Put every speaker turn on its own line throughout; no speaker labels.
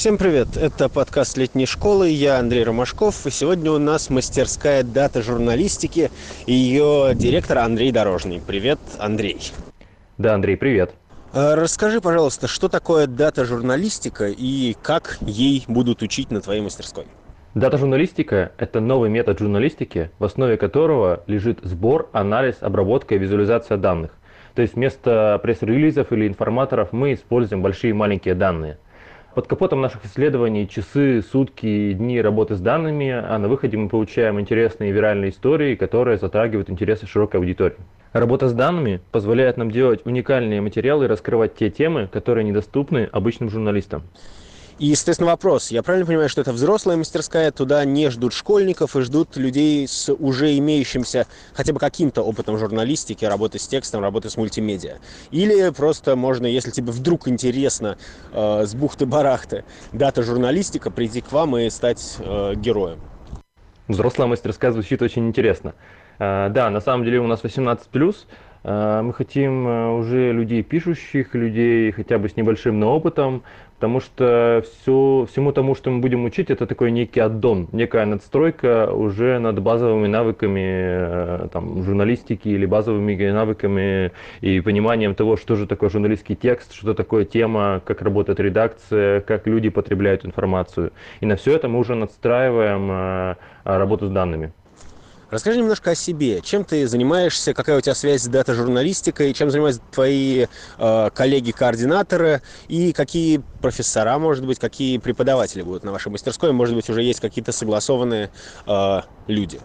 Всем привет! Это подкаст летней школы. Я Андрей Ромашков. И сегодня у нас мастерская дата журналистики и ее директор Андрей Дорожный. Привет, Андрей.
Да, Андрей, привет.
А, расскажи, пожалуйста, что такое дата журналистика и как ей будут учить на твоей мастерской?
Дата-журналистика – это новый метод журналистики, в основе которого лежит сбор, анализ, обработка и визуализация данных. То есть вместо пресс-релизов или информаторов мы используем большие и маленькие данные – под капотом наших исследований часы, сутки, дни работы с данными, а на выходе мы получаем интересные виральные истории, которые затрагивают интересы широкой аудитории. Работа с данными позволяет нам делать уникальные материалы и раскрывать те темы, которые недоступны обычным журналистам.
И, естественно, вопрос. Я правильно понимаю, что это взрослая мастерская, туда не ждут школьников и ждут людей с уже имеющимся хотя бы каким-то опытом журналистики, работы с текстом, работы с мультимедиа? Или просто можно, если тебе вдруг интересно э, с бухты-барахты дата журналистика, прийти к вам и стать э, героем?
Взрослая мастерская звучит очень интересно. Э, да, на самом деле у нас 18+, э, мы хотим э, уже людей пишущих, людей хотя бы с небольшим опытом, потому что все, всему тому, что мы будем учить, это такой некий аддон, некая надстройка уже над базовыми навыками э, там, журналистики или базовыми навыками и пониманием того, что же такое журналистский текст, что такое тема, как работает редакция, как люди потребляют информацию. И на все это мы уже надстраиваем э, работу с данными.
Расскажи немножко о себе. Чем ты занимаешься, какая у тебя связь с дата-журналистикой, чем занимаются твои э, коллеги-координаторы и какие профессора, может быть, какие преподаватели будут на вашей мастерской, может быть, уже есть какие-то согласованные э, люди.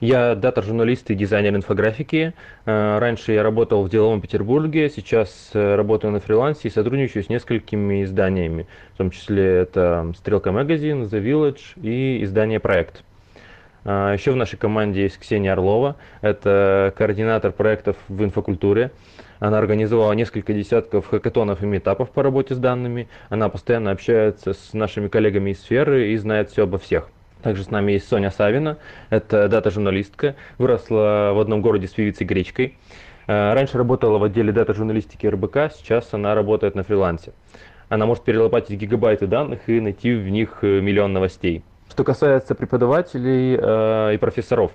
Я дата-журналист и дизайнер инфографики. Э, раньше я работал в деловом Петербурге, сейчас э, работаю на фрилансе и сотрудничаю с несколькими изданиями, в том числе это Стрелка Магазин, The Village и издание Проект. А, Еще в нашей команде есть Ксения Орлова, это координатор проектов в инфокультуре. Она организовала несколько десятков хакатонов и метапов по работе с данными. Она постоянно общается с нашими коллегами из сферы и знает все обо всех. Также с нами есть Соня Савина, это дата-журналистка, выросла в одном городе с певицей Гречкой. А, раньше работала в отделе дата-журналистики РБК, сейчас она работает на фрилансе. Она может перелопатить гигабайты данных и найти в них э, миллион новостей. Что касается преподавателей э, и профессоров,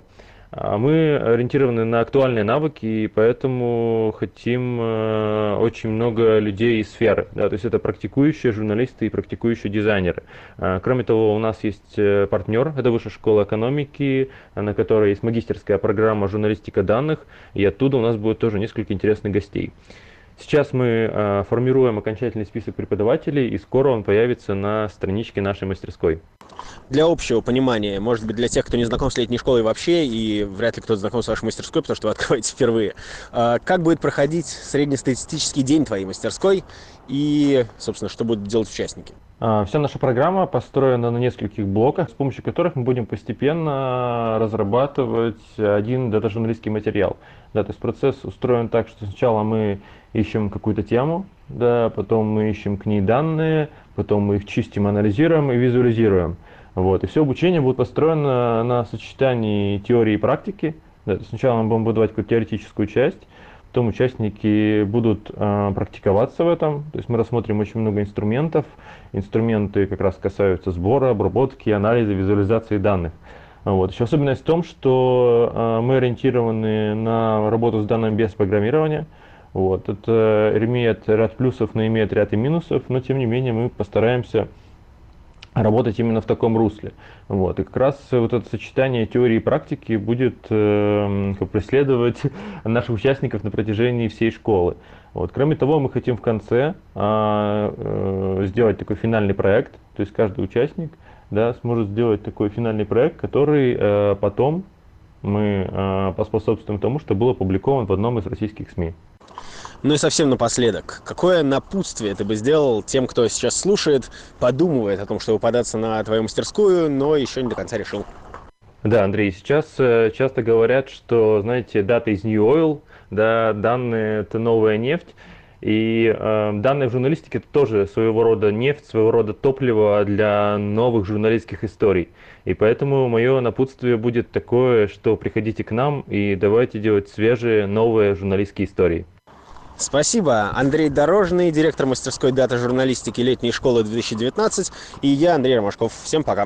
э, мы ориентированы на актуальные навыки, и поэтому хотим э, очень много людей из сферы. Да, то есть это практикующие журналисты и практикующие дизайнеры. Кроме того, у нас есть партнер, это Высшая школа экономики, на которой есть магистерская программа журналистика данных, и оттуда у нас будет тоже несколько интересных гостей. Сейчас мы э, формируем окончательный список преподавателей, и скоро он появится на страничке нашей мастерской
для общего понимания, может быть, для тех, кто не знаком с летней школой вообще, и вряд ли кто-то знаком с вашей мастерской, потому что вы открываете впервые, а, как будет проходить среднестатистический день твоей мастерской и, собственно, что будут делать участники?
А, вся наша программа построена на нескольких блоках, с помощью которых мы будем постепенно разрабатывать один дата-журналистский материал. Да, то есть процесс устроен так, что сначала мы ищем какую-то тему, да, потом мы ищем к ней данные, потом мы их чистим, анализируем и визуализируем. Вот. И все обучение будет построено на сочетании теории и практики. Да, сначала мы будем будовать какую-то теоретическую часть, потом участники будут э, практиковаться в этом. То есть мы рассмотрим очень много инструментов. Инструменты как раз касаются сбора, обработки, анализа, визуализации данных. Вот. Еще особенность в том, что э, мы ориентированы на работу с данными без программирования. Вот. Это имеет ряд плюсов, но имеет ряд и минусов, но тем не менее мы постараемся работать именно в таком русле. Вот. И как раз вот это сочетание теории и практики будет э, преследовать наших участников на протяжении всей школы. Вот. Кроме того, мы хотим в конце э, э, сделать такой финальный проект, то есть каждый участник да, сможет сделать такой финальный проект, который э, потом мы э, поспособствуем тому, что был опубликован в одном из российских СМИ.
Ну и совсем напоследок, какое напутствие ты бы сделал тем, кто сейчас слушает, подумывает о том, чтобы податься на твою мастерскую, но еще не до конца решил?
Да, Андрей, сейчас э, часто говорят, что, знаете, дата из New Oil, да, данные – это новая нефть, и э, данные в журналистике это тоже своего рода нефть, своего рода топливо для новых журналистских историй. И поэтому мое напутствие будет такое, что приходите к нам и давайте делать свежие, новые журналистские истории.
Спасибо. Андрей Дорожный, директор мастерской дата журналистики летней школы 2019. И я, Андрей Ромашков. Всем пока.